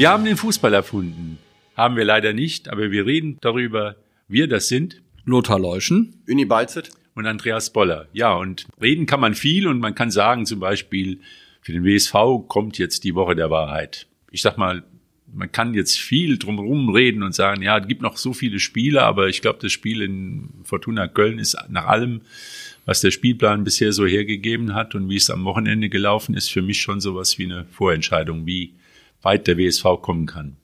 Wir haben den Fußball erfunden. Haben wir leider nicht, aber wir reden darüber, wir das sind. Lothar Leuschen. Uni Balzet. Und Andreas Boller. Ja, und reden kann man viel und man kann sagen zum Beispiel, für den WSV kommt jetzt die Woche der Wahrheit. Ich sag mal, man kann jetzt viel drumherum reden und sagen, ja, es gibt noch so viele Spiele, aber ich glaube, das Spiel in Fortuna Köln ist nach allem, was der Spielplan bisher so hergegeben hat und wie es am Wochenende gelaufen ist, für mich schon sowas wie eine Vorentscheidung, wie weit der WSV kommen kann.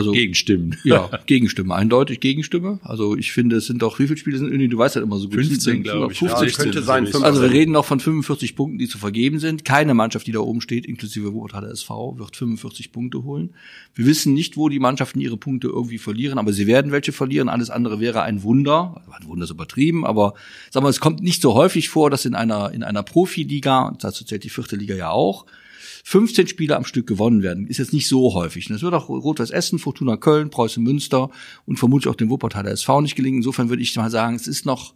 Also Gegenstimmen. Ja, Gegenstimmen, eindeutig Gegenstimme. Also ich finde, es sind doch, wie viele Spiele sind irgendwie, du weißt halt immer so gut. 15, glaube ich. 50 ja, könnte sein. 15. Also wir reden noch von 45 Punkten, die zu vergeben sind. Keine Mannschaft, die da oben steht, inklusive Wuppertaler SV, wird 45 Punkte holen. Wir wissen nicht, wo die Mannschaften ihre Punkte irgendwie verlieren, aber sie werden welche verlieren. Alles andere wäre ein Wunder. Ein Wunder ist übertrieben, aber sag mal, es kommt nicht so häufig vor, dass in einer, in einer Profiliga, dazu zählt die vierte Liga ja auch, 15 Spiele am Stück gewonnen werden. Ist jetzt nicht so häufig. Das wird auch Rot-Weiß Essen, Fortuna Köln, Preußen Münster und vermutlich auch dem Wuppertaler SV nicht gelingen. Insofern würde ich mal sagen, es ist noch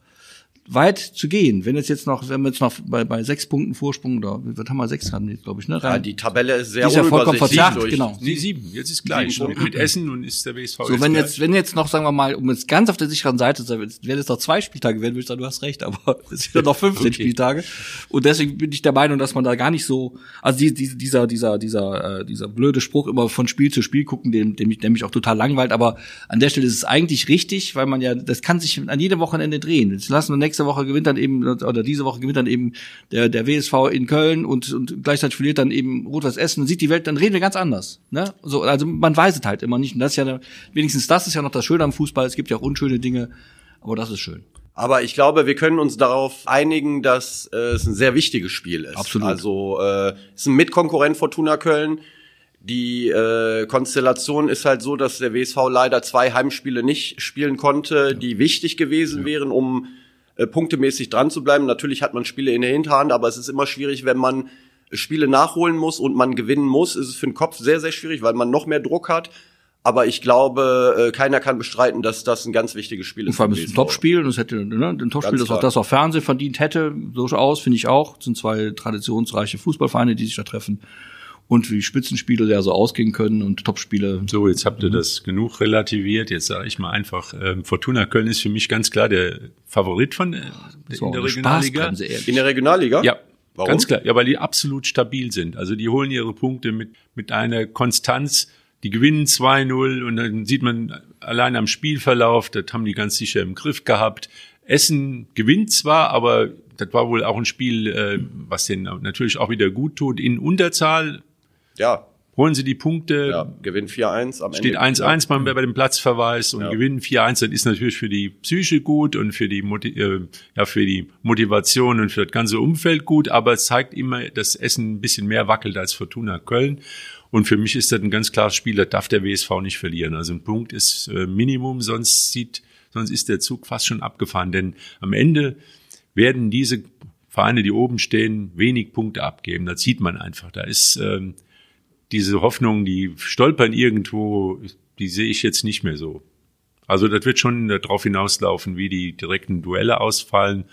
weit zu gehen. Wenn es jetzt noch, wenn wir jetzt noch bei, bei sechs Punkten Vorsprung oder was haben wir sechs haben jetzt, glaube ich, ne? Ja, die Tabelle ist sehr die ist ja vollkommen verzerrt, genau. Nee, sieben. Jetzt ist gleich. Mit, mit Essen und ist der WSV. So, wenn jetzt, wenn jetzt noch, sagen wir mal, um jetzt ganz auf der sicheren Seite zu sein, wenn es noch zwei Spieltage werden, würde ich sagen, du hast recht, aber es sind ja noch 15 okay. Spieltage. Und deswegen bin ich der Meinung, dass man da gar nicht so, also die, die, dieser, dieser, dieser, äh, dieser blöde Spruch immer von Spiel zu Spiel gucken, dem, dem, der mich auch total langweilt, aber an der Stelle ist es eigentlich richtig, weil man ja, das kann sich an jedem Wochenende drehen. Jetzt lassen wir nächste Woche gewinnt dann eben oder diese Woche gewinnt dann eben der, der WSV in Köln und, und gleichzeitig verliert dann eben Rot-Weiß Essen und sieht die Welt, dann reden wir ganz anders. Ne? So, also man weiß es halt immer nicht. Und das ist ja, wenigstens das ist ja noch das Schöne am Fußball. Es gibt ja auch unschöne Dinge, aber das ist schön. Aber ich glaube, wir können uns darauf einigen, dass äh, es ein sehr wichtiges Spiel ist. Absolut. Also äh, es ist ein Mitkonkurrent Fortuna Köln. Die äh, Konstellation ist halt so, dass der WSV leider zwei Heimspiele nicht spielen konnte, die wichtig gewesen ja. wären, um äh, punktemäßig dran zu bleiben. Natürlich hat man Spiele in der Hinterhand, aber es ist immer schwierig, wenn man Spiele nachholen muss und man gewinnen muss, ist es für den Kopf sehr, sehr schwierig, weil man noch mehr Druck hat. Aber ich glaube, äh, keiner kann bestreiten, dass das ein ganz wichtiges Spiel ist. Vor allem ist es ein Topspiel und es hätte ne, ein Topspiel, das auch das auch Fernsehen verdient hätte, durchaus, finde ich auch. Das sind zwei traditionsreiche Fußballvereine, die sich da treffen und wie Spitzenspiele ja so ausgehen können und Topspiele. So, jetzt habt ihr das genug relativiert. Jetzt sage ich mal einfach, äh, Fortuna Köln ist für mich ganz klar der Favorit von äh, in der Regionalliga. In der Regionalliga? Ja. Warum? Ganz klar, ja, weil die absolut stabil sind. Also die holen ihre Punkte mit, mit einer Konstanz, die gewinnen 2-0 und dann sieht man allein am Spielverlauf, das haben die ganz sicher im Griff gehabt. Essen gewinnt zwar, aber das war wohl auch ein Spiel, äh, was denen natürlich auch wieder gut tut. In Unterzahl ja. Holen sie die Punkte. Ja, gewinnen 4-1 am Ende. Steht 1-1 ja. bei, bei dem Platzverweis und ja. gewinnen 4-1. Das ist natürlich für die Psyche gut und für die, äh, ja, für die Motivation und für das ganze Umfeld gut, aber es zeigt immer, dass Essen ein bisschen mehr wackelt als Fortuna Köln. Und für mich ist das ein ganz klares Spiel, da darf der WSV nicht verlieren. Also ein Punkt ist äh, Minimum, sonst sieht, sonst ist der Zug fast schon abgefahren. Denn am Ende werden diese Vereine, die oben stehen, wenig Punkte abgeben. Das sieht man einfach. Da ist ähm, diese Hoffnung, die stolpern irgendwo, die sehe ich jetzt nicht mehr so. Also das wird schon darauf hinauslaufen, wie die direkten Duelle ausfallen.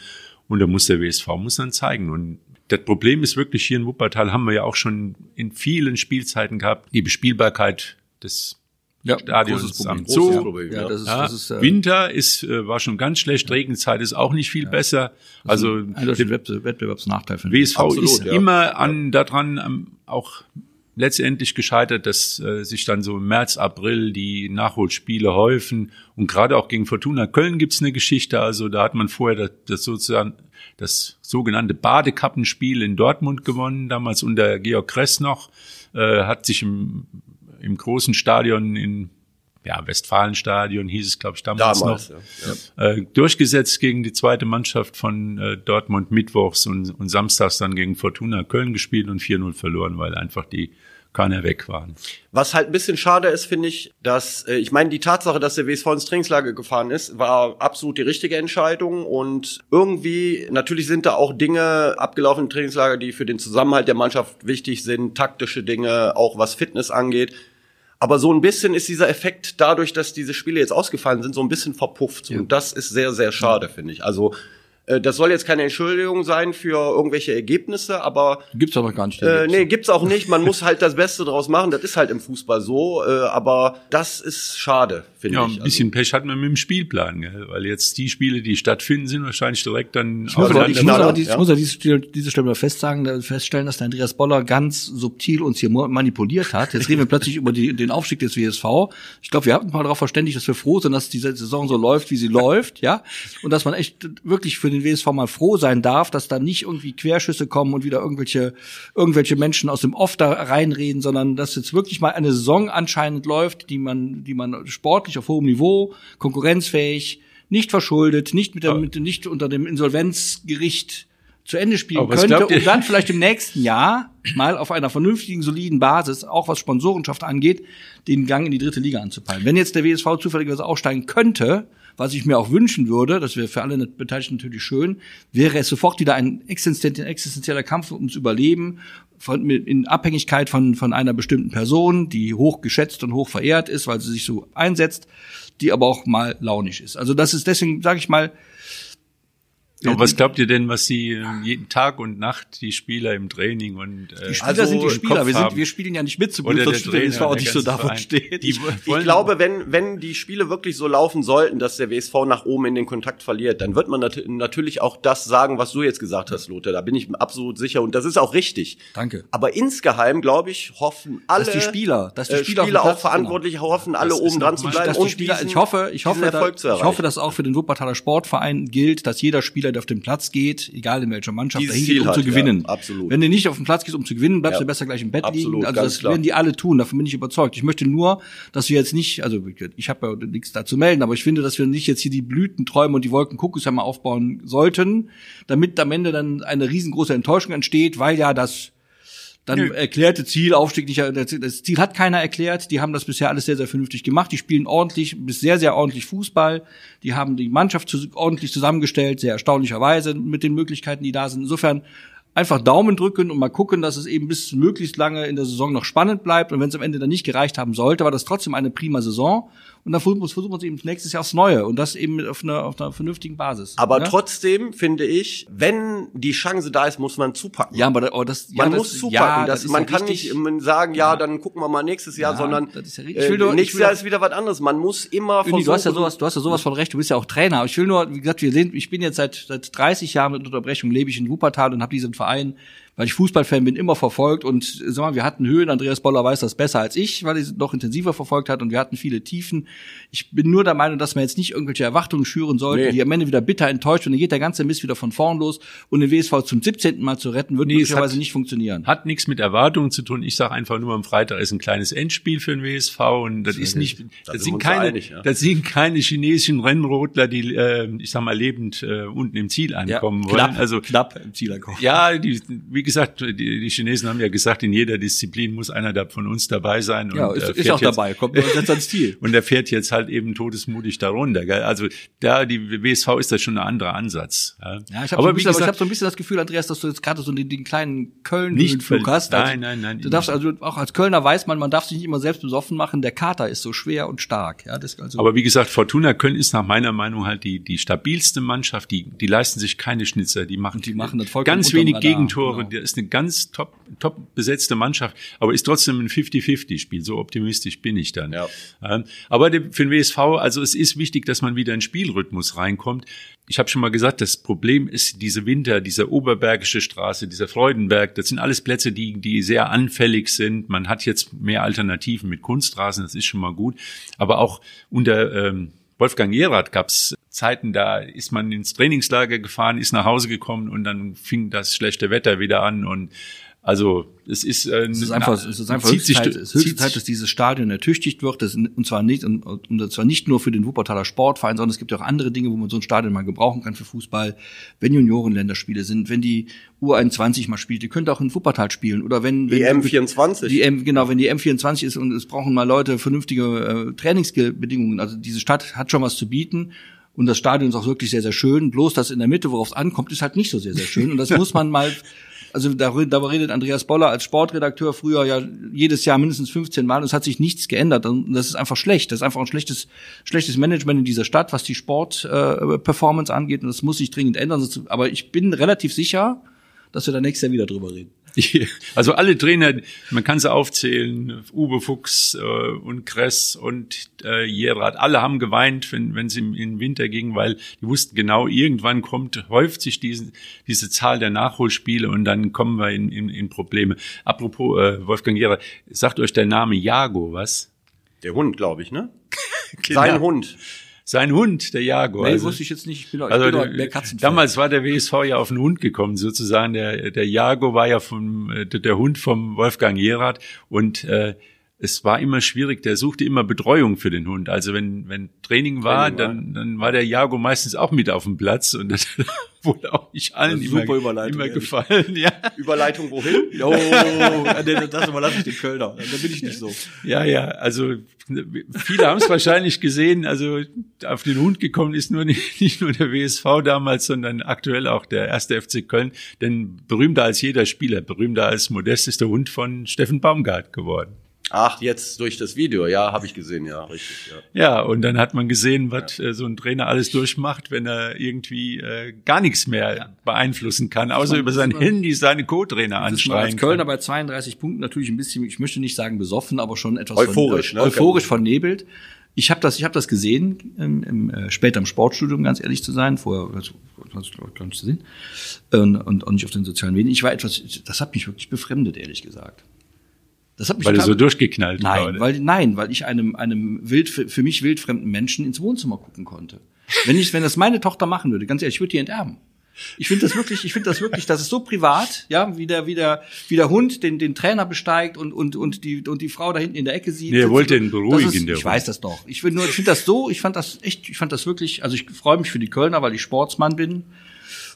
Und da muss der WSV muss dann zeigen. Und das Problem ist wirklich hier in Wuppertal haben wir ja auch schon in vielen Spielzeiten gehabt, die Bespielbarkeit des ja, Stadions am Zoo. Ja, das ist, ja, das ist, äh, Winter ist, äh, war schon ganz schlecht, Regenzeit ist auch nicht viel ja, besser. Also der Wettbewerbsnachteil. WSV Absolut, ist ja. immer an daran auch letztendlich gescheitert, dass äh, sich dann so im März, April die Nachholspiele häufen. Und gerade auch gegen Fortuna Köln gibt's eine Geschichte. Also da hat man vorher das, das sozusagen das sogenannte Badekappenspiel in Dortmund gewonnen, damals unter Georg Kress noch, äh, hat sich im, im großen Stadion in ja, Westfalenstadion hieß es, glaube ich, damals, damals noch, ja. äh, durchgesetzt gegen die zweite Mannschaft von äh, Dortmund mittwochs und, und samstags dann gegen Fortuna Köln gespielt und 4-0 verloren, weil einfach die keiner weg waren. Was halt ein bisschen schade ist, finde ich, dass, äh, ich meine, die Tatsache, dass der WSV ins Trainingslager gefahren ist, war absolut die richtige Entscheidung und irgendwie, natürlich sind da auch Dinge abgelaufen im Trainingslager, die für den Zusammenhalt der Mannschaft wichtig sind, taktische Dinge, auch was Fitness angeht. Aber so ein bisschen ist dieser Effekt dadurch, dass diese Spiele jetzt ausgefallen sind, so ein bisschen verpufft. Ja. Und das ist sehr, sehr schade, finde ich. Also das soll jetzt keine Entschuldigung sein für irgendwelche Ergebnisse, aber gibt's aber gar nicht. Äh, nee, gibt's auch nicht. Man muss halt das Beste draus machen. Das ist halt im Fußball so. Äh, aber das ist schade, finde ja, ich. ein bisschen also. Pech hat man mit dem Spielplan, gell? weil jetzt die Spiele, die stattfinden, sind wahrscheinlich direkt dann. Ich muss, aber, ich muss aber, ja. muss aber diese, diese Stelle mal festsagen, feststellen, dass der Andreas Boller ganz subtil uns hier manipuliert hat. Jetzt reden wir plötzlich über die, den Aufstieg des WSV. Ich glaube, wir haben uns mal darauf verständigt, dass wir froh sind, dass diese Saison so läuft, wie sie läuft, ja, und dass man echt wirklich für den WSV mal froh sein darf, dass da nicht irgendwie Querschüsse kommen und wieder irgendwelche irgendwelche Menschen aus dem Off da reinreden, sondern dass jetzt wirklich mal eine Saison anscheinend läuft, die man die man sportlich auf hohem Niveau, konkurrenzfähig, nicht verschuldet, nicht mit, der, mit nicht unter dem Insolvenzgericht zu Ende spielen könnte und dann vielleicht im nächsten Jahr mal auf einer vernünftigen, soliden Basis, auch was Sponsorenschaft angeht, den Gang in die dritte Liga anzupeilen. Wenn jetzt der WSV zufälligerweise aufsteigen könnte, was ich mir auch wünschen würde, das wäre für alle Beteiligten natürlich schön, wäre es sofort wieder ein existenzieller Kampf ums Überleben, von, in Abhängigkeit von, von einer bestimmten Person, die hoch geschätzt und hoch verehrt ist, weil sie sich so einsetzt, die aber auch mal launisch ist. Also das ist deswegen, sage ich mal, aber was glaubt ihr denn, was sie äh, jeden Tag und Nacht die Spieler im Training und äh, die Spieler also sind die Spieler. Wir, sind, wir spielen ja nicht mit zum Glück, dass der WSV auch nicht so davon steht. ich glaube, wenn wenn die Spiele wirklich so laufen sollten, dass der WSV nach oben in den Kontakt verliert, dann wird man nat natürlich auch das sagen, was du jetzt gesagt hast, Lothar. Da bin ich absolut sicher und das ist auch richtig. Danke. Aber insgeheim glaube ich, hoffen alle, dass die Spieler, dass die äh, Spieler, Spieler auch verantwortlich genau. hoffen, alle oben dran zu bleiben und Spieler, diesen, ich hoffe, ich hoffe, da, ich hoffe, dass auch für den Wuppertaler Sportverein gilt, dass jeder Spieler, der auf dem Platz geht egal in welcher Mannschaft, dahin geht, um hat, zu gewinnen. Ja, absolut. Wenn du nicht auf dem Platz gehst, um zu gewinnen, bleibst ja. du besser gleich im Bett absolut, liegen. Also das klar. werden die alle tun, davon bin ich überzeugt. Ich möchte nur, dass wir jetzt nicht, also ich habe ja nichts dazu melden, aber ich finde, dass wir nicht jetzt hier die Blütenträume und die Wolkenkuckuckshämmer aufbauen sollten, damit am Ende dann eine riesengroße Enttäuschung entsteht, weil ja das dann Nö. erklärte Ziel, Aufstieg nicht, das Ziel hat keiner erklärt. Die haben das bisher alles sehr, sehr vernünftig gemacht. Die spielen ordentlich, bis sehr, sehr ordentlich Fußball. Die haben die Mannschaft ordentlich zusammengestellt, sehr erstaunlicherweise mit den Möglichkeiten, die da sind. Insofern einfach Daumen drücken und mal gucken, dass es eben bis möglichst lange in der Saison noch spannend bleibt. Und wenn es am Ende dann nicht gereicht haben sollte, war das trotzdem eine prima Saison. Und dann versuchen wir es eben nächstes Jahr aufs Neue und das eben auf einer, auf einer vernünftigen Basis. Aber ja? trotzdem finde ich, wenn die Chance da ist, muss man zupacken. Ja, aber, aber das, man ja, muss das, zupacken. Ja, das, man kann nicht sagen, ja, dann gucken wir mal nächstes Jahr, sondern äh, nur, nächstes Jahr ist wieder was anderes. Man muss immer versuchen. Du hast ja sowas, du hast ja sowas von recht. Du bist ja auch Trainer. Aber ich will nur, wie gesagt, wir sehen, ich bin jetzt seit seit 30 Jahren mit Unterbrechung lebe ich in Wuppertal und habe diesen Verein weil ich Fußballfan bin, immer verfolgt und sag mal, wir hatten Höhen, Andreas Boller weiß das besser als ich, weil er noch intensiver verfolgt hat und wir hatten viele Tiefen. Ich bin nur der Meinung, dass man jetzt nicht irgendwelche Erwartungen schüren sollte, nee. die am Ende wieder bitter enttäuscht und dann geht der ganze Mist wieder von vorn los und den WSV zum 17. Mal zu retten, wird nee, möglicherweise hat, nicht funktionieren. Hat nichts mit Erwartungen zu tun. Ich sage einfach nur, am Freitag ist ein kleines Endspiel für den WSV und das, das ist nicht, das, das sind keine, einig, ja. das sind keine chinesischen Rennrodler, die, äh, ich sag mal, lebend äh, unten im Ziel ankommen ja, knapp, wollen. Also knapp im Ziel ankommen. Ja, die, wie gesagt, die, die Chinesen haben ja gesagt, in jeder Disziplin muss einer da von uns dabei sein. Ja, und, ist, ist auch jetzt, dabei, kommt jetzt ans Ziel. und er fährt jetzt halt eben todesmutig darunter. Gell? Also da die WSV ist das schon ein anderer Ansatz. Ja, ja ich habe so, bisschen, hab so ein bisschen das Gefühl, Andreas, dass du jetzt gerade so den, den kleinen Köln-Flug hast. Also, nein, nein, nein. Du darfst also auch als Kölner weiß man, man darf sich nicht immer selbst besoffen machen. Der Kater ist so schwer und stark. Ja, das also Aber wie gesagt, Fortuna Köln ist nach meiner Meinung halt die die stabilste Mannschaft. Die die leisten sich keine Schnitzer. Die machen, die machen das ganz wenig Gegentore. Genau. Das ist eine ganz top top besetzte Mannschaft, aber ist trotzdem ein 50-50-Spiel. So optimistisch bin ich dann. Ja. Aber für den WSV, also es ist wichtig, dass man wieder in Spielrhythmus reinkommt. Ich habe schon mal gesagt, das Problem ist diese Winter, dieser Oberbergische Straße, dieser Freudenberg, das sind alles Plätze, die, die sehr anfällig sind. Man hat jetzt mehr Alternativen mit Kunstrasen, das ist schon mal gut. Aber auch unter ähm, Wolfgang Jerath gab's Zeiten, da ist man ins Trainingslager gefahren, ist nach Hause gekommen und dann fing das schlechte Wetter wieder an und also es ist, äh, es ist einfach, es ist einfach höchste Zeit, es höchste Zeit, dass dieses Stadion ertüchtigt wird. Das, und zwar nicht und, und zwar nicht nur für den Wuppertaler Sportverein, sondern es gibt ja auch andere Dinge, wo man so ein Stadion mal gebrauchen kann für Fußball. Wenn Juniorenländerspiele sind, wenn die U21 mal spielt, die könnte auch in Wuppertal spielen oder wenn, die wenn M24 die M genau, wenn die M24 ist und es brauchen mal Leute vernünftige äh, Trainingsbedingungen. Also diese Stadt hat schon was zu bieten. Und das Stadion ist auch wirklich sehr, sehr schön. Bloß das in der Mitte, worauf es ankommt, ist halt nicht so sehr, sehr schön. Und das muss man mal Also darüber redet Andreas Boller als Sportredakteur früher ja jedes Jahr mindestens 15 Mal und es hat sich nichts geändert. Und das ist einfach schlecht. Das ist einfach ein schlechtes, schlechtes Management in dieser Stadt, was die Sportperformance äh, angeht. Und das muss sich dringend ändern. Aber ich bin relativ sicher, dass wir da nächstes Jahr wieder drüber reden. Also alle Trainer, man kann sie aufzählen, Uwe Fuchs äh, und Kress und äh, Gerard, alle haben geweint, wenn, wenn es im, im Winter ging, weil die wussten genau, irgendwann kommt, häuft sich diese, diese Zahl der Nachholspiele und dann kommen wir in, in, in Probleme. Apropos äh, Wolfgang Gerard, sagt euch der Name Jago was? Der Hund, glaube ich, ne? genau. Sein Hund sein Hund, der Jaguar. Nee, also, wusste ich jetzt nicht. Ich bin, also, ich bin mehr Katzenfan. Damals war der WSV ja auf den Hund gekommen, sozusagen. Der, der Jago war ja vom, äh, der, der Hund vom Wolfgang Jerath und äh, es war immer schwierig, der suchte immer Betreuung für den Hund. Also wenn, wenn Training war, Training dann, dann war der Jago meistens auch mit auf dem Platz und das wurde auch nicht allen immer, immer gefallen. Ja. Überleitung wohin? Oh, das überlasse ich den Kölner. Da bin ich nicht so. Ja, ja, also viele haben es wahrscheinlich gesehen. Also auf den Hund gekommen ist nur nicht, nicht nur der WSV damals, sondern aktuell auch der erste FC Köln. Denn berühmter als jeder Spieler, berühmter als Modest ist der Hund von Steffen Baumgart geworden. Ach, jetzt durch das Video, ja, habe ich gesehen, ja, richtig. Ja. ja, und dann hat man gesehen, was ja. äh, so ein Trainer alles durchmacht, wenn er irgendwie äh, gar nichts mehr ja. beeinflussen kann, außer über sein Handy seine Co-Trainer anschreien. Als Kölner bei 32 Punkten natürlich ein bisschen, ich möchte nicht sagen besoffen, aber schon etwas euphorisch, von, äh, ne? euphorisch vernebelt. Ich habe das, ich habe das gesehen, im, im, äh, später im Sportstudium, ganz ehrlich zu sein, vorher also, gar nicht zu sehen, und, und, und nicht auf den sozialen Medien. Ich war etwas, das hat mich wirklich befremdet, ehrlich gesagt. Das hat mich weil er so durchgeknallt nein, Weil, nein, weil ich einem, einem wild, für mich wildfremden Menschen ins Wohnzimmer gucken konnte. Wenn ich, wenn das meine Tochter machen würde, ganz ehrlich, ich würde die enterben. Ich finde das wirklich, ich finde das wirklich, das ist so privat, ja, wie der, wie der, wie der Hund den, den Trainer besteigt und, und, und die, und die Frau da hinten in der Ecke sieht. Nee, er wollte ihn beruhigen. Ist, ich weiß das doch. Ich will nur, ich finde das so, ich fand das echt, ich fand das wirklich, also ich freue mich für die Kölner, weil ich Sportsmann bin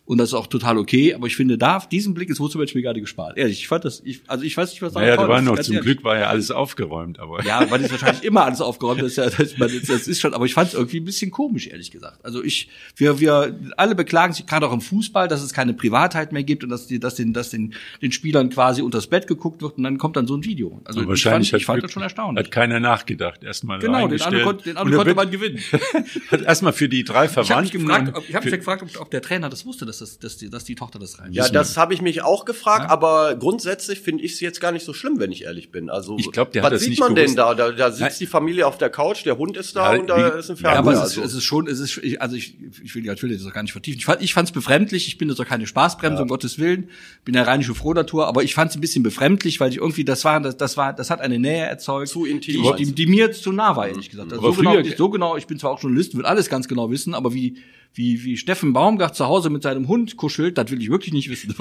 und das ist auch total okay. Aber ich finde, da diesen Blick ist Vucevic mir gerade gespart. Ehrlich, ich fand das, ich, also ich weiß nicht, was da naja, da war noch zum Glück war ja alles aufgeräumt, aber ja, weil ist wahrscheinlich immer alles aufgeräumt. Das ist, ja, das, das ist schon, aber ich fand es irgendwie ein bisschen komisch, ehrlich gesagt. Also ich, wir, wir alle beklagen sich gerade auch im Fußball, dass es keine Privatheit mehr gibt und dass die, dass den, dass den, den Spielern quasi unters Bett geguckt wird und dann kommt dann so ein Video. Also aber wahrscheinlich ich fand, ich fand das schon erstaunlich. Hat keiner nachgedacht, erstmal genau, den anderen, konnte, den anderen konnte man gewinnen. hat erstmal für die drei Verwandten. Ich habe mich gefragt, ich hab mich gefragt ob, ob der Trainer das wusste, dass das, dass die, dass die die Tochter das rein. Ja, das habe ich mich auch gefragt, ja? aber grundsätzlich finde ich es jetzt gar nicht so schlimm, wenn ich ehrlich bin. Also ich glaub, der was hat das sieht nicht man gewusst. denn da? Da, da sitzt Nein. die Familie auf der Couch, der Hund ist da ja, und da wie, ist ein Fernseher. Ja, aber es ist, also. es ist schon, es ist, also ich, ich will, ich will das gar nicht vertiefen. Ich fand, ich fand es befremdlich. Ich bin das doch keine Spaßbremse, ja. um Gottes Willen. Bin ja rheinische Frohnatur, aber ich fand es ein bisschen befremdlich, weil ich irgendwie, das war, das, das war, das hat eine Nähe erzeugt, zu intim, die, die, die mir zu nah war, ehrlich gesagt. Also so, genau, so genau, ich bin zwar auch Journalist, will alles ganz genau wissen, aber wie wie, wie Steffen Baumgart zu Hause mit seinem Hund kuschelt, das will ich wirklich nicht wissen.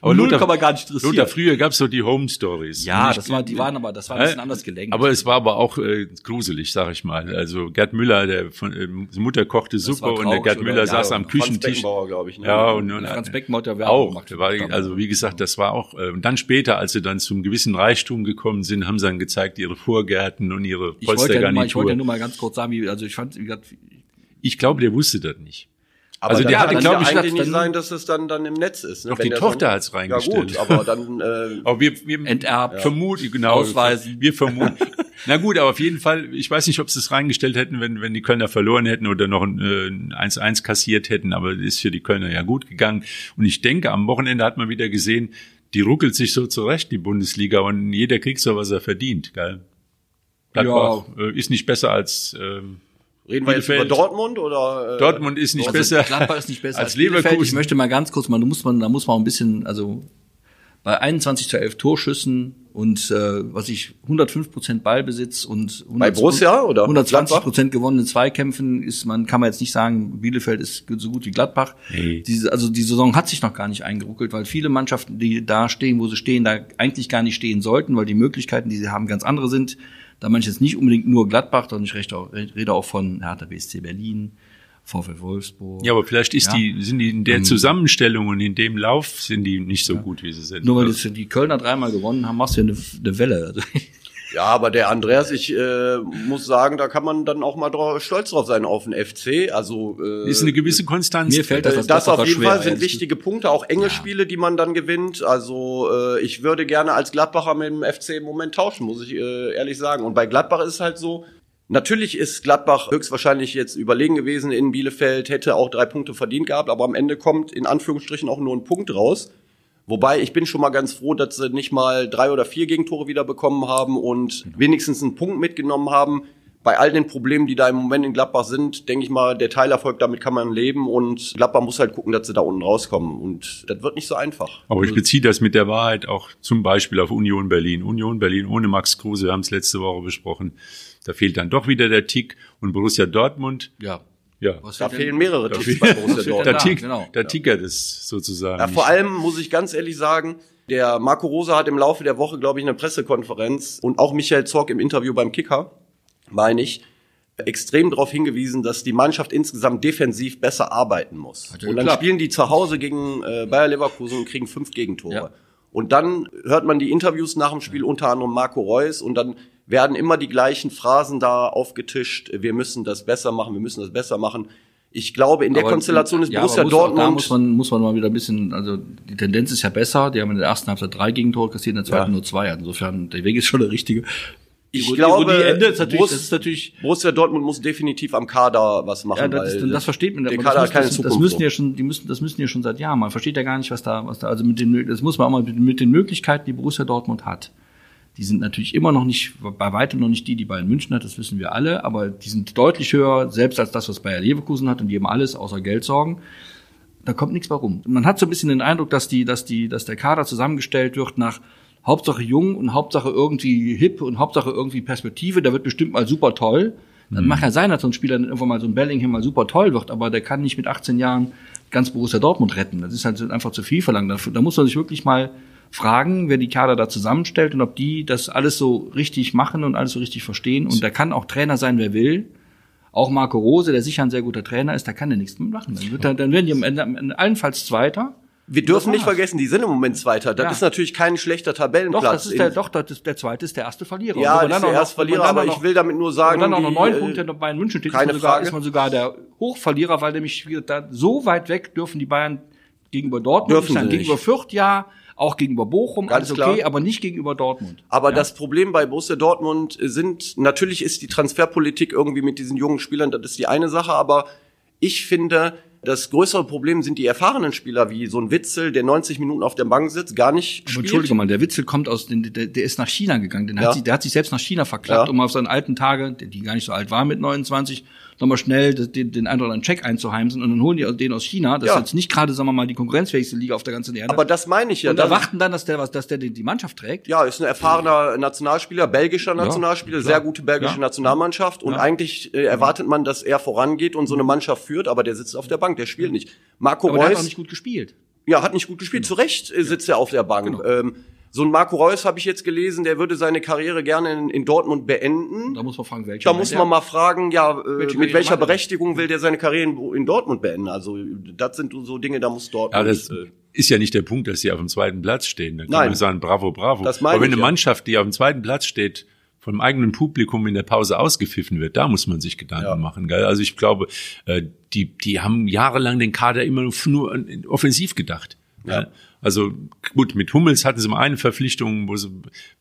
Aber null kann man gar nicht interessieren. Luther, früher gab's so die Home Stories. Ja, das war, die waren aber, das war ein bisschen äh, anders gelenkt. Aber es war aber auch äh, gruselig, sag ich mal. Also Gerd Müller, der von äh, Mutter kochte Suppe und der Gerd Müller saß am Küchentisch. Franz ich. Ne? Ja, und, und Franz Beckenbauer der auch. Gemacht, war, also wie gesagt, das war auch. Äh, und dann später, als sie dann zum gewissen Reichtum gekommen sind, haben sie dann gezeigt ihre Vorgärten und ihre Polstergarnitur. Ich wollte ja nur mal ganz kurz sagen, wie, also ich fand, wie gesagt, ich glaube, der wusste das nicht. Aber also der hatte, glaube ich, eigentlich nicht sein, dass es dann dann im Netz ist. Ne? Doch die Tochter hat's reingestellt. Ja gut, aber dann äh, aber wir, wir enterbt, ja. vermuten genau, ausweisen. Wir vermuten. Na gut, aber auf jeden Fall, ich weiß nicht, ob sie es reingestellt hätten, wenn wenn die Kölner verloren hätten oder noch ein 1-1 äh, kassiert hätten, aber ist für die Kölner ja gut gegangen. Und ich denke, am Wochenende hat man wieder gesehen, die ruckelt sich so zurecht, die Bundesliga, und jeder kriegt so, was er verdient, geil. Gladbach ja. Äh, ist nicht besser als ähm, Reden wir jetzt über Dortmund oder? Äh, Dortmund ist nicht besser. Gladbach ist nicht besser als, als Leverkusen. Ich möchte mal ganz kurz mal, da muss man, da muss man ein bisschen, also bei 21 zu 11 Torschüssen und äh, was ich 105 Prozent Ballbesitz und 100, bei Borussia oder 120 Prozent gewonnenen Zweikämpfen ist man kann man jetzt nicht sagen Bielefeld ist so gut wie Gladbach. Nee. Diese, also die Saison hat sich noch gar nicht eingeruckelt, weil viele Mannschaften, die da stehen, wo sie stehen, da eigentlich gar nicht stehen sollten, weil die Möglichkeiten, die sie haben, ganz andere sind. Da meine ich jetzt nicht unbedingt nur Gladbach, sondern ich rede auch von Hertha BSC Berlin, VfL Wolfsburg. Ja, aber vielleicht ist ja. die, sind die in der ähm, Zusammenstellung und in dem Lauf sind die nicht so ja. gut, wie sie sind. Nur weil das, die Kölner dreimal gewonnen haben, machst du ja eine, eine Welle. Ja, aber der Andreas, ich äh, muss sagen, da kann man dann auch mal drauf, stolz drauf sein auf den FC. Also äh, ist eine gewisse Konstanz. Mir fällt das, das, das auf jeden Fall sind wichtige Punkte, auch enge ja. Spiele, die man dann gewinnt. Also äh, ich würde gerne als Gladbacher mit dem FC im Moment tauschen, muss ich äh, ehrlich sagen. Und bei Gladbach ist es halt so, Natürlich ist Gladbach höchstwahrscheinlich jetzt überlegen gewesen in Bielefeld, hätte auch drei Punkte verdient gehabt, aber am Ende kommt in Anführungsstrichen auch nur ein Punkt raus. Wobei ich bin schon mal ganz froh, dass sie nicht mal drei oder vier Gegentore wieder bekommen haben und wenigstens einen Punkt mitgenommen haben. Bei all den Problemen, die da im Moment in Gladbach sind, denke ich mal, der Teilerfolg, damit kann man leben und Gladbach muss halt gucken, dass sie da unten rauskommen. Und das wird nicht so einfach. Aber ich beziehe das mit der Wahrheit auch zum Beispiel auf Union Berlin. Union Berlin ohne Max Kruse, wir haben es letzte Woche besprochen. Da fehlt dann doch wieder der Tick und Borussia Dortmund. Ja. Ja. Was da fehlen mehrere Ticks bei Borussia Dortmund. Der, Tick, genau. der tickert es sozusagen. Ja, vor allem muss ich ganz ehrlich sagen, der Marco Rosa hat im Laufe der Woche, glaube ich, eine Pressekonferenz und auch Michael Zorg im Interview beim Kicker, meine ich, extrem darauf hingewiesen, dass die Mannschaft insgesamt defensiv besser arbeiten muss. Und dann geklappt. spielen die zu Hause gegen äh, Bayer Leverkusen und kriegen fünf Gegentore. Ja. Und dann hört man die Interviews nach dem Spiel, unter anderem Marco Reus, und dann werden immer die gleichen Phrasen da aufgetischt. Wir müssen das besser machen, wir müssen das besser machen. Ich glaube, in der aber, Konstellation ist ja, Borussia muss, Dortmund. Da muss man, muss man mal wieder ein bisschen, also die Tendenz ist ja besser. Die haben in der ersten Halbzeit drei Gegentore kassiert, in der zweiten ja. nur zwei. Insofern, der Weg ist schon der richtige. Ich die, glaube, die Ende ist natürlich, Borussia, das ist natürlich Borussia Dortmund muss definitiv am Kader was machen. Ja, das, weil das versteht man. Der Kader das, hat keine das, Zukunft. Das müssen ja schon, die müssen, das müssen ja schon seit Jahren. Man versteht ja gar nicht, was da, was da, also mit den, das muss man auch mal mit, mit den Möglichkeiten, die Borussia Dortmund hat die sind natürlich immer noch nicht, bei weitem noch nicht die, die Bayern München hat, das wissen wir alle, aber die sind deutlich höher, selbst als das, was Bayer Leverkusen hat und die haben alles außer Geld sorgen. Da kommt nichts mehr rum. Man hat so ein bisschen den Eindruck, dass die, dass die, dass der Kader zusammengestellt wird nach Hauptsache jung und Hauptsache irgendwie hip und Hauptsache irgendwie Perspektive. Da wird bestimmt mal super toll. Dann mhm. mag ja sein, dass so ein Spieler dann irgendwann mal so ein Bellingham mal super toll wird, aber der kann nicht mit 18 Jahren ganz Borussia Dortmund retten. Das ist halt einfach zu viel verlangt. Da, da muss man sich wirklich mal fragen, wer die Kader da zusammenstellt und ob die das alles so richtig machen und alles so richtig verstehen. Und da kann auch Trainer sein, wer will. Auch Marco Rose, der sicher ein sehr guter Trainer ist, da kann er nichts mehr machen. Dann, wird dann werden die am Ende allenfalls Zweiter. Wir dürfen nicht vergessen, die sind im Moment Zweiter. Das ja. ist natürlich kein schlechter Tabellenplatz. Doch, das ist der, doch, das ist, der zweite ist der erste Verlierer. Ja, das ist der erste Verlierer, aber noch, ich will damit nur sagen. Wenn dann auch noch neun Punkte bei Bayern München steht, keine ist, man sogar, Frage. ist man sogar der Hochverlierer, weil nämlich da, so weit weg dürfen die Bayern gegenüber Dortmund dürfen sein. Gegenüber Fürth ja, auch gegenüber Bochum, Ganz alles okay, klar. aber nicht gegenüber Dortmund. Aber ja. das Problem bei Borussia Dortmund sind, natürlich ist die Transferpolitik irgendwie mit diesen jungen Spielern, das ist die eine Sache, aber ich finde, das größere Problem sind die erfahrenen Spieler, wie so ein Witzel, der 90 Minuten auf der Bank sitzt, gar nicht spielt. Entschuldige mal, der Witzel kommt aus, der, der ist nach China gegangen, den ja. hat sich, der hat sich selbst nach China verklappt, ja. um auf seinen alten Tage, die gar nicht so alt war mit 29, nochmal schnell den, den einen oder anderen Check einzuheimsen und dann holen die den aus China. Das ja. ist jetzt nicht gerade, sagen wir mal, die konkurrenzfähigste Liga auf der ganzen Erde. Aber das meine ich ja. Und erwarten dann, dass der was, dass der die, die Mannschaft trägt. Ja, ist ein erfahrener Nationalspieler, belgischer Nationalspieler, ja, sehr gute belgische ja. Nationalmannschaft. Und eigentlich äh, erwartet man, dass er vorangeht und so eine Mannschaft führt, aber der sitzt auf der Bank, der spielt nicht. Marco aber Reus. Der hat auch nicht gut gespielt. Ja, hat nicht gut gespielt. Genau. Zu Recht äh, sitzt er auf der Bank. Genau. Ähm, so ein Marco Reus habe ich jetzt gelesen, der würde seine Karriere gerne in, in Dortmund beenden. Da muss man fragen, welche. Da muss man mal fragen, ja, äh, welche mit welcher Berechtigung will der seine Karriere in, in, Dortmund beenden? Also das sind so Dinge, da muss Dortmund. Ja, das äh, ist ja nicht der Punkt, dass sie auf dem zweiten Platz stehen. Da kann Nein. man sagen, bravo, bravo. Das meine Aber wenn eine ja. Mannschaft, die auf dem zweiten Platz steht, vom eigenen Publikum in der Pause ausgepfiffen wird, da muss man sich Gedanken ja. machen. Gell? Also ich glaube, äh, die, die haben jahrelang den Kader immer nur offensiv gedacht. Ja. Also gut, mit Hummels hatten sie mal eine Verpflichtung, wo sie,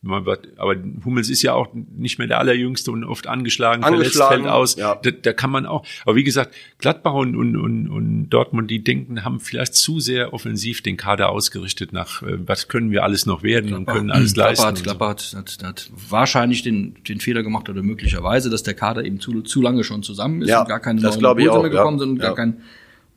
aber Hummels ist ja auch nicht mehr der allerjüngste und oft angeschlagen, angeschlagen verletzt, fällt aus. Ja. Da, da kann man auch. Aber wie gesagt, Gladbach und, und, und, und Dortmund, die denken, haben vielleicht zu sehr offensiv den Kader ausgerichtet nach, äh, was können wir alles noch werden Gladbach, und können alles Gladbach leisten. Hat, Gladbach hat, hat, hat wahrscheinlich den, den Fehler gemacht oder möglicherweise, dass der Kader eben zu, zu lange schon zusammen ist ja, und gar keine neuen mehr gekommen sind und gar kein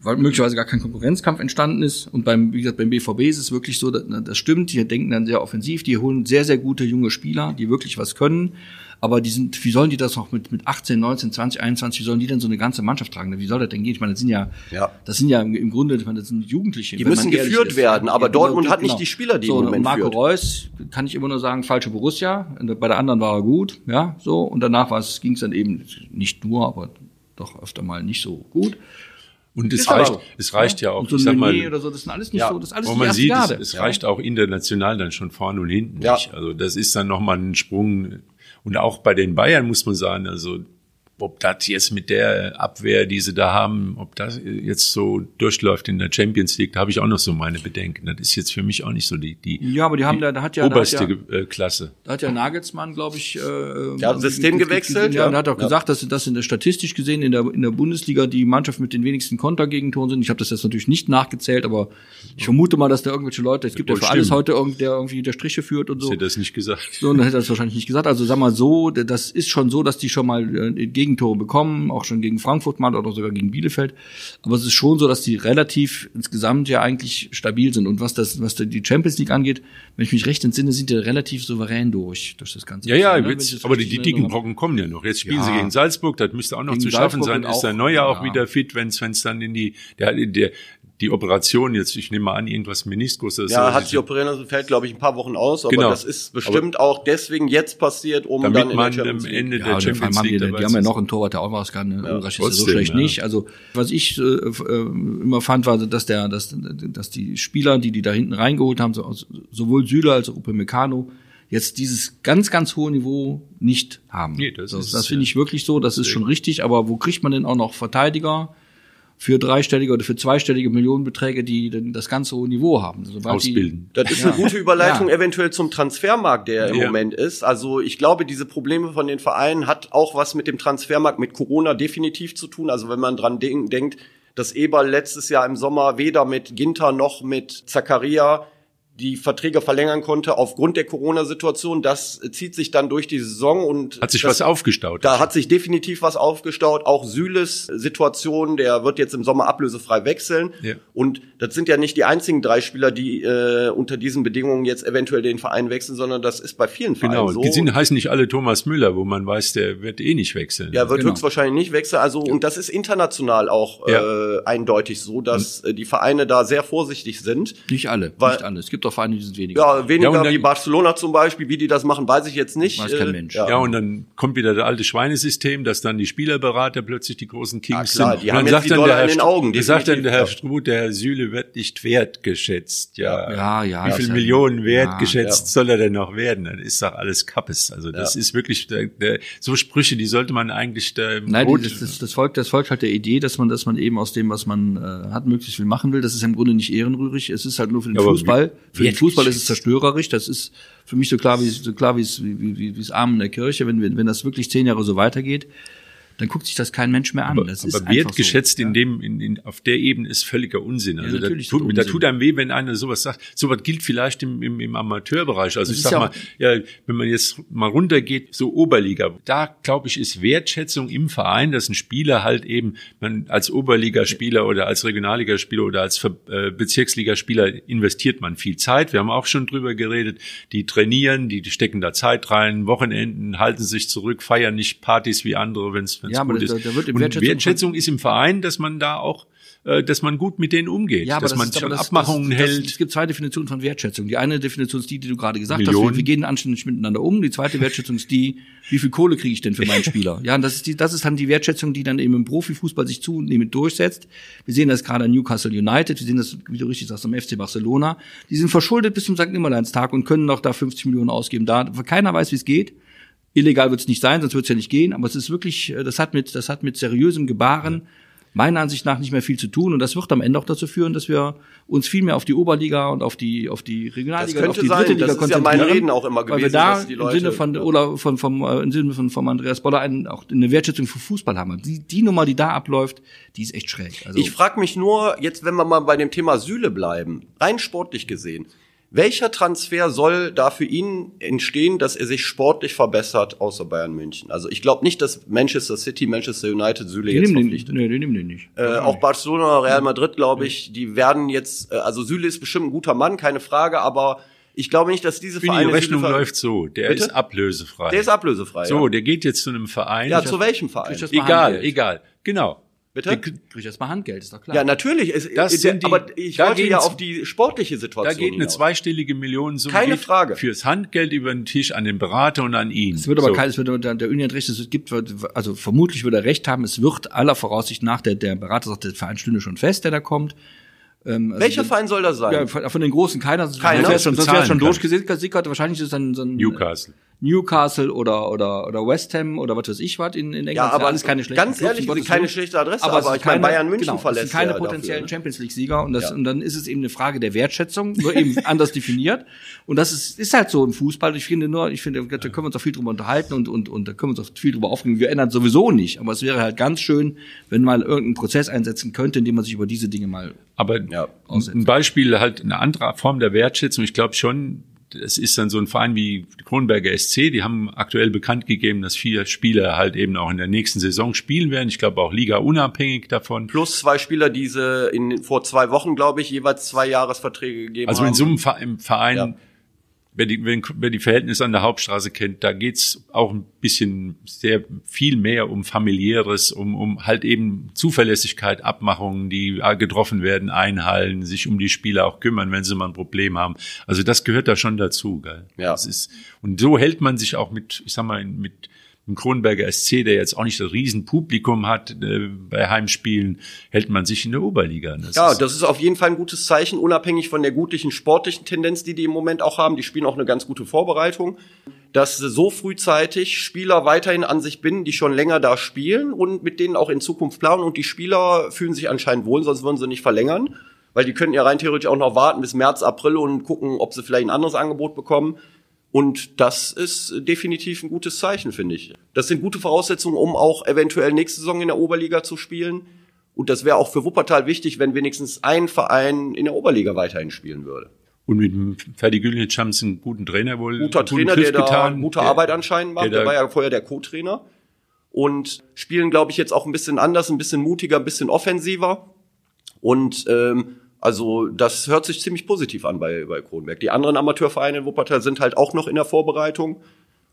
weil möglicherweise gar kein Konkurrenzkampf entstanden ist. Und beim, wie gesagt, beim BVB ist es wirklich so, das, stimmt, die denken dann sehr offensiv, die holen sehr, sehr gute junge Spieler, die wirklich was können. Aber die sind, wie sollen die das noch mit, mit 18, 19, 20, 21, wie sollen die denn so eine ganze Mannschaft tragen? Wie soll das denn gehen? Ich meine, das sind ja, ja. das sind ja im Grunde, ich meine, das sind Jugendliche. Die müssen geführt ist. werden, aber Dortmund hat nicht genau. die Spieler, die so, im Moment Marco führt. Reus, kann ich immer nur sagen, falsche Borussia. Bei der anderen war er gut, ja, so. Und danach ging es dann eben nicht nur, aber doch öfter mal nicht so gut. Und es reicht, aber, es reicht ja, ja auch, und so ich sag mal, oder so, das sind alles nicht ja, so, das ist alles wo man sieht, es, es reicht auch international dann schon vorne und hinten ja. nicht. Also das ist dann nochmal ein Sprung. Und auch bei den Bayern muss man sagen, also ob das jetzt mit der Abwehr, die sie da haben, ob das jetzt so durchläuft in der Champions League, da habe ich auch noch so meine Bedenken. Das ist jetzt für mich auch nicht so die, die ja, aber die haben da, da hat ja oberste da hat ja, äh, Klasse. Da hat ja Nagelsmann, glaube ich, äh, der hat System gewechselt. Ja, ja. und hat auch ja. gesagt, dass das in der statistisch gesehen in der in der Bundesliga die Mannschaft mit den wenigsten Kontergegentoren sind. Ich habe das jetzt natürlich nicht nachgezählt, aber ich vermute mal, dass da irgendwelche Leute, es gibt ja für alles heute irgend, der irgendwie der Striche führt und so. Hätte das nicht gesagt. So, dann hätte er das wahrscheinlich nicht gesagt. Also sag mal so, das ist schon so, dass die schon mal äh, Gegentore bekommen auch schon gegen Frankfurt mal oder sogar gegen Bielefeld. Aber es ist schon so, dass die relativ insgesamt ja eigentlich stabil sind. Und was das, was die Champions League angeht, wenn ich mich recht entsinne, sind die relativ souverän durch, durch das Ganze. Ja, ja, ne? jetzt, aber die, die dicken Brocken kommen ja noch. Jetzt spielen ja. sie gegen Salzburg, das müsste auch noch gegen zu schaffen Salzburg sein. Ist der Neuer auch ja. wieder fit, wenn es dann in die, der, der, die Operation jetzt, ich nehme mal an, irgendwas Meniskus. Das ja, hat sich operieren lassen, fällt, glaube ich, ein paar Wochen aus, aber genau. das ist bestimmt aber auch deswegen jetzt passiert, um damit dann in man der am Ende der ja, Champions League die, die haben ja noch einen Torwart, der auch was kann. Ja, Ulrich ist so schlecht ja. nicht. Also was ich äh, äh, immer fand, war, dass der, dass, dass die Spieler, die die da hinten reingeholt haben, so, sowohl Süle als auch Upamecano, jetzt dieses ganz, ganz hohe Niveau nicht haben. Nee, das, das, das finde ich wirklich so, das ist schon richtig, aber wo kriegt man denn auch noch Verteidiger? Für dreistellige oder für zweistellige Millionenbeträge, die dann das ganze hohe Niveau haben. Sobald Ausbilden. Die, das ist ja. eine gute Überleitung ja. eventuell zum Transfermarkt, der im ja. Moment ist. Also ich glaube, diese Probleme von den Vereinen hat auch was mit dem Transfermarkt, mit Corona definitiv zu tun. Also wenn man dran denkt, dass Eberl letztes Jahr im Sommer weder mit Ginter noch mit Zakaria die Verträge verlängern konnte aufgrund der Corona-Situation. Das zieht sich dann durch die Saison und hat sich das, was aufgestaut. Da hat sich definitiv was aufgestaut. Auch Süles Situation, der wird jetzt im Sommer ablösefrei wechseln. Ja. Und das sind ja nicht die einzigen drei Spieler, die äh, unter diesen Bedingungen jetzt eventuell den Verein wechseln, sondern das ist bei vielen Vereinen genau. so. Die sind, heißen nicht alle Thomas Müller, wo man weiß, der wird eh nicht wechseln. Ja, wird genau. höchstwahrscheinlich nicht wechseln. Also und das ist international auch ja. äh, eindeutig so, dass äh, die Vereine da sehr vorsichtig sind. Nicht alle, weil, nicht alle. Es gibt doch Vereine, die sind weniger. Ja, weniger ja, dann, wie Barcelona zum Beispiel. Wie die das machen, weiß ich jetzt nicht. Weiß kein äh, Mensch. Ja. ja, und dann kommt wieder das alte Schweinesystem, dass dann die Spielerberater plötzlich die großen Kings ja, klar, sind. Die haben jetzt die Dollar in den Augen. Da sagt dann der Herr Struth, der Herr Süle wird nicht wertgeschätzt. Ja, ja, ja. Wie viel Millionen wertgeschätzt soll er denn noch werden? Das ist doch alles Kappes. Also das ist wirklich der, der, so Sprüche, die sollte man eigentlich da Nein, das, das, das, folgt, das folgt halt der Idee, dass man, dass man eben aus dem, was man äh, hat, möglichst viel machen will. Das ist im Grunde nicht ehrenrührig. Es ist halt nur für den Fußball. Für den Fußball ist es zerstörerisch. Das ist für mich so klar wie so klar wie es wie, wie, wie es Arm in der Kirche, wenn wenn das wirklich zehn Jahre so weitergeht dann guckt sich das kein Mensch mehr an. Aber, das aber wertgeschätzt so, in dem, in, in, auf der Ebene ist völliger Unsinn. Also ja, da, tut, Unsinn. da tut einem weh, wenn einer sowas sagt. Sowas gilt vielleicht im, im, im Amateurbereich. Also das ich sag ja mal, ja, wenn man jetzt mal runtergeht, so Oberliga, da glaube ich, ist Wertschätzung im Verein, dass ein Spieler halt eben, man als Oberligaspieler oder als Regionalligaspieler oder als äh, Bezirksligaspieler investiert man viel Zeit. Wir haben auch schon drüber geredet. Die trainieren, die, die stecken da Zeit rein, Wochenenden halten sich zurück, feiern nicht Partys wie andere, wenn es ja, aber da, da wird im Wertschätzung, Wertschätzung ist im Verein, dass man da auch äh, dass man gut mit denen umgeht, ja, aber dass das man ist, schon das, Abmachungen das, hält. es gibt zwei Definitionen von Wertschätzung. Die eine Definition ist die, die du gerade gesagt Millionen. hast, wir, wir gehen anständig miteinander um. Die zweite Wertschätzung ist die, wie viel Kohle kriege ich denn für meinen Spieler? Ja, und das ist die, das ist dann die Wertschätzung, die dann eben im Profifußball sich zunehmend durchsetzt. Wir sehen das gerade an Newcastle United, wir sehen das, wie du richtig sagst, am FC Barcelona. Die sind verschuldet bis zum St. Nimmerleinstag und können noch da 50 Millionen ausgeben. Da keiner weiß, wie es geht. Illegal wird es nicht sein, sonst wird es ja nicht gehen. Aber es ist wirklich, äh, das hat mit, das hat mit seriösem Gebaren meiner Ansicht nach nicht mehr viel zu tun und das wird am Ende auch dazu führen, dass wir uns viel mehr auf die Oberliga und auf die auf die Regionalliga und auf die sein. dritte Liga das konzentrieren. Das ist ja mein Reden auch immer gewesen, weil wir da im Leute, Sinne von oder von vom äh, im Sinne von vom Andreas Boller einen, auch eine Wertschätzung für Fußball haben. Die die Nummer, die da abläuft, die ist echt schräg. Also ich frage mich nur jetzt, wenn wir mal bei dem Thema Süle bleiben, rein sportlich gesehen, welcher Transfer soll da für ihn entstehen, dass er sich sportlich verbessert, außer Bayern München? Also ich glaube nicht, dass Manchester City, Manchester United Süle die jetzt verpflichtet. Nee, die nehmen den nicht. Äh, auch Barcelona, Real Madrid, glaube ich, die werden jetzt, äh, also Süle ist bestimmt ein guter Mann, keine Frage, aber ich glaube nicht, dass diese Vereine. Die Rechnung läuft so. Der Bitte? ist ablösefrei. Der ist ablösefrei. So, ja. der geht jetzt zu einem Verein. Ja, zu welchem Verein? Egal, egal. Genau. Bitte? Krieg das mal Handgeld, ist doch klar. Ja, natürlich. Es, das der, sind die, aber ich wollte ja auf die sportliche Situation Da geht eine hinaus. zweistellige Millionensumme Keine Frage. fürs Handgeld über den Tisch an den Berater und an ihn. Es wird aber so. kein, es wird der, der Uni hat recht, es gibt, also vermutlich würde er recht haben, es wird aller Voraussicht nach, der, der Berater sagt, der Verein stünde schon fest, der da kommt. Ähm, also Welcher Verein soll das sein? Ja, von, von den großen keiner. Keiner? Sonst wäre schon, sonst wär's schon durchgesickert. Wahrscheinlich ist es dann so ein Newcastle. Newcastle oder oder oder West Ham oder was weiß ich was in, in England. Ja, aber alles keine schlechten ganz ehrlich, Clubs, um keine schlechte Adresse, aber, aber, es ich meine, keine- Bayern München genau, verlässt Es sind keine ja potenziellen dafür. Champions League Sieger und das Ja. und dann ist es eben eine Frage der Wertschätzung, nur eben anders definiert und das ist ist halt so im Fußball. Ich finde nur, ich finde, da können wir uns auch viel drüber unterhalten und und und da können wir uns auch viel drüber aufregen. Wir ändern sowieso nicht, aber es wäre halt ganz schön, wenn mal irgendein Prozess einsetzen könnte, in dem man sich über diese Dinge mal Aber Ja. ein Beispiel halt eine andere Form der Wertschätzung. Ich glaube schon, es ist dann so ein Verein wie die Kronberger SC, die haben aktuell bekannt gegeben, dass vier Spieler halt eben auch in der nächsten Saison spielen werden. Ich glaube auch Liga unabhängig davon. Plus zwei Spieler, die sie in, vor zwei Wochen, glaube ich, jeweils zwei Jahresverträge gegeben Also haben. in so einem Verein, Ja. Wer, die, wenn, wer die Verhältnisse an der Hauptstraße kennt, da geht's auch ein bisschen sehr viel mehr um familiäres, um, um halt eben Zuverlässigkeit, Abmachungen, die äh, getroffen werden, einhalten, sich um die Spieler auch kümmern, wenn sie mal ein Problem haben. Also das gehört da schon dazu. Gell? Ja. Das ist, und so hält man sich auch mit, ich sag mal, mit dem Kronberger SC, der jetzt auch nicht das Riesenpublikum hat äh, bei Heimspielen, hält man sich in der Oberliga. Das Ja, ist, das ist auf jeden Fall ein gutes Zeichen, unabhängig von der gutlichen sportlichen Tendenz, die die im Moment auch haben. Die spielen auch eine ganz gute Vorbereitung, dass sie so frühzeitig Spieler weiterhin an sich binden, die schon länger da spielen und mit denen auch in Zukunft planen. Und die Spieler fühlen sich anscheinend wohl, sonst würden sie nicht verlängern, weil die könnten ja rein theoretisch auch noch warten bis März, April und gucken, ob sie vielleicht ein anderes Angebot bekommen. Und das ist definitiv ein gutes Zeichen, finde ich. Das sind gute Voraussetzungen, um auch eventuell nächste Saison in der Oberliga zu spielen. Und das wäre auch für Wuppertal wichtig, wenn wenigstens ein Verein in der Oberliga weiterhin spielen würde. Und mit dem Ferdi Gülnitsch haben sie einen guten Trainer wohl. Guter Trainer, der Griff da getan, gute der- Arbeit anscheinend macht. der Der, da- war ja vorher der Co-Trainer. Und spielen, glaube ich, jetzt auch ein bisschen anders, ein bisschen mutiger, ein bisschen offensiver. Und ähm, also das hört sich ziemlich positiv an bei, bei Kronberg. Die anderen Amateurvereine in Wuppertal sind halt auch noch in der Vorbereitung.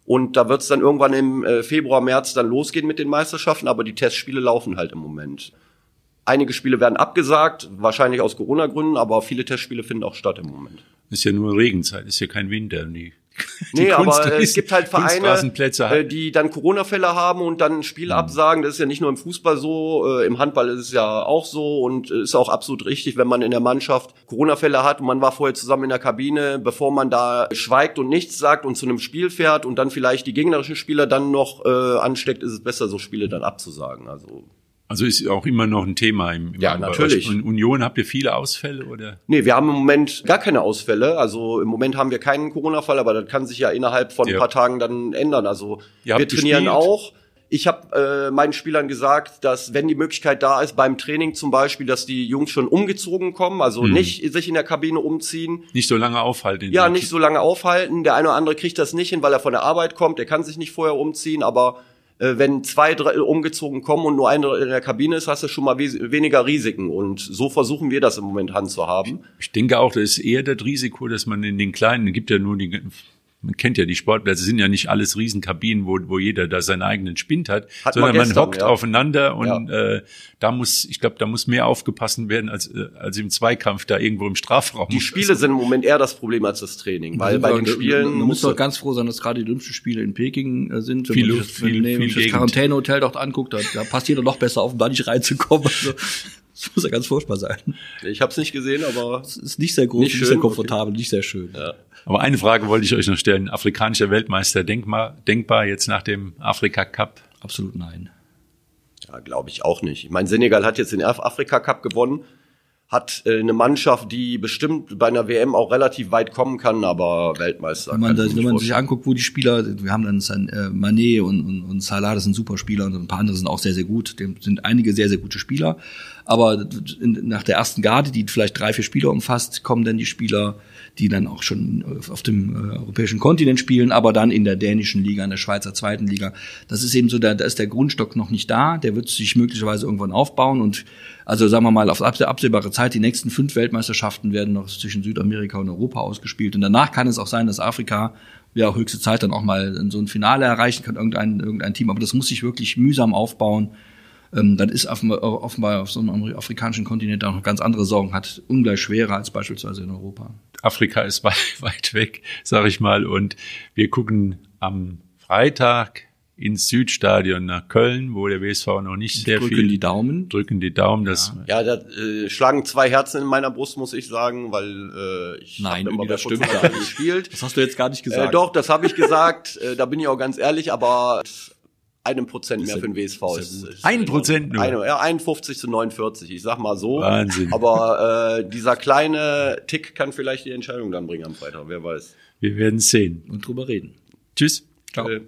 Und da wird es dann irgendwann im äh, Februar, März dann losgehen mit den Meisterschaften, aber die Testspiele laufen halt im Moment. Einige Spiele werden abgesagt, wahrscheinlich aus Corona-Gründen, aber viele Testspiele finden auch statt im Moment. Ist ja nur Regenzeit, ist ja kein Winter. Die, Nee, aber Kunst- äh, es gibt halt Vereine, äh, die dann Corona-Fälle haben und dann ein Spiel absagen. Das ist ja nicht nur im Fußball so, äh, im Handball ist es ja auch so und äh, ist auch absolut richtig, wenn man in der Mannschaft Corona-Fälle hat und man war vorher zusammen in der Kabine, bevor man da schweigt und nichts sagt und zu einem Spiel fährt und dann vielleicht die gegnerischen Spieler dann noch äh, ansteckt, ist es besser, so Spiele dann abzusagen. Also Also ist auch immer noch ein Thema im, im Ja, natürlich. Und Union habt ihr viele Ausfälle oder? Nee, wir haben im Moment gar keine Ausfälle. Also im Moment haben wir keinen Corona-Fall, aber das kann sich ja innerhalb von Ja. ein paar Tagen dann ändern. Also Ihr wir trainieren gespielt. auch. Ich habe äh, meinen Spielern gesagt, dass wenn die Möglichkeit da ist, beim Training zum Beispiel, dass die Jungs schon umgezogen kommen, also Mhm. nicht sich in der Kabine umziehen. Nicht so lange aufhalten. in Ja, nicht so lange aufhalten. Der eine oder andere kriegt das nicht hin, weil er von der Arbeit kommt. Der kann sich nicht vorher umziehen, aber wenn zwei, drei umgezogen kommen und nur einer in der Kabine ist, hast du schon mal weniger Risiken. Und so versuchen wir das im Moment handzuhaben. Ich denke auch, das ist eher das Risiko, dass man in den kleinen, gibt ja nur die, man kennt ja die Sportplätze, sind ja nicht alles Riesenkabinen, wo, wo jeder da seinen eigenen Spind hat, Hat sondern man man gestern, hockt ja. aufeinander und äh, da muss, ich glaube, da muss mehr aufgepasst werden als, äh, als im Zweikampf da irgendwo im Strafraum. Die Spiele sind im Moment eher das Problem als das Training, weil bei den Spielen man muss doch ganz froh sein, dass gerade die Olympischen Spiele in Peking äh, sind. Wenn Viel man Luft, sich das, viel- wenn man viel das. Quarantänehotel dort anguckt, da, da passt jeder noch besser auf, um da nicht reinzukommen. Also, das muss ja ganz furchtbar sein. ich habe es nicht gesehen, aber Es ist nicht sehr groß, Nicht nicht, schön, sehr komfortabel, nicht sehr schön. ja. Aber eine Frage wollte ich euch noch stellen. Afrikanischer Weltmeister, denkbar, denkbar jetzt nach dem Afrika Cup? Absolut nein. Ja, glaube ich auch nicht. Ich meine, Senegal hat jetzt den Af- Afrika Cup gewonnen, hat äh, eine Mannschaft, die bestimmt bei einer WM auch relativ weit kommen kann, aber Weltmeister. Wenn man, kann da, ich mir wenn nicht man sich anguckt, wo die Spieler, wir haben dann San, äh, Mané und, und, und Salah, das sind super Spieler und ein paar andere sind auch sehr, sehr gut. Dem sind einige sehr, sehr gute Spieler. Aber nach der ersten Garde, die vielleicht drei, vier Spieler umfasst, kommen dann die Spieler, die dann auch schon auf dem äh, europäischen Kontinent spielen, aber dann in der dänischen Liga, in der Schweizer zweiten Liga. Das ist eben so, da, da ist der Grundstock noch nicht da. Der wird sich möglicherweise irgendwann aufbauen und also sagen wir mal auf abseh- absehbare Zeit, die nächsten fünf Weltmeisterschaften werden noch zwischen Südamerika und Europa ausgespielt. Und danach kann es auch sein, dass Afrika ja höchste Zeit dann auch mal in so ein Finale erreichen kann, irgendein, irgendein Team. Aber das muss sich wirklich mühsam aufbauen. Ähm, dann ist offenbar, offenbar auf so einem afrikanischen Kontinent auch noch ganz andere Sorgen hat, ungleich schwerer als beispielsweise in Europa. Afrika ist weit, weit weg, sag ich mal. Und wir gucken am Freitag ins Südstadion nach Köln, wo der WSV noch nicht sehr drücken viel. die Daumen. Drücken die Daumen, dass Ja, da äh, schlagen zwei Herzen in meiner Brust, muss ich sagen, weil äh, ich Nein, immer das stimmt gar nicht. gespielt. Das hast du jetzt gar nicht Äh, gesagt. doch, das habe ich gesagt. äh, da bin ich auch ganz ehrlich, aber einem Prozent mehr für den WSV ist ist, Ein Prozent nur. Eine, ja, 51 zu 49, ich sag mal so. Wahnsinn. Aber äh, dieser kleine Tick kann vielleicht die Entscheidung dann bringen am Freitag, wer weiß. wir werden sehen. und drüber reden. Tschüss. Ciao. Äh,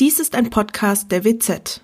Dies ist ein Podcast der WZ.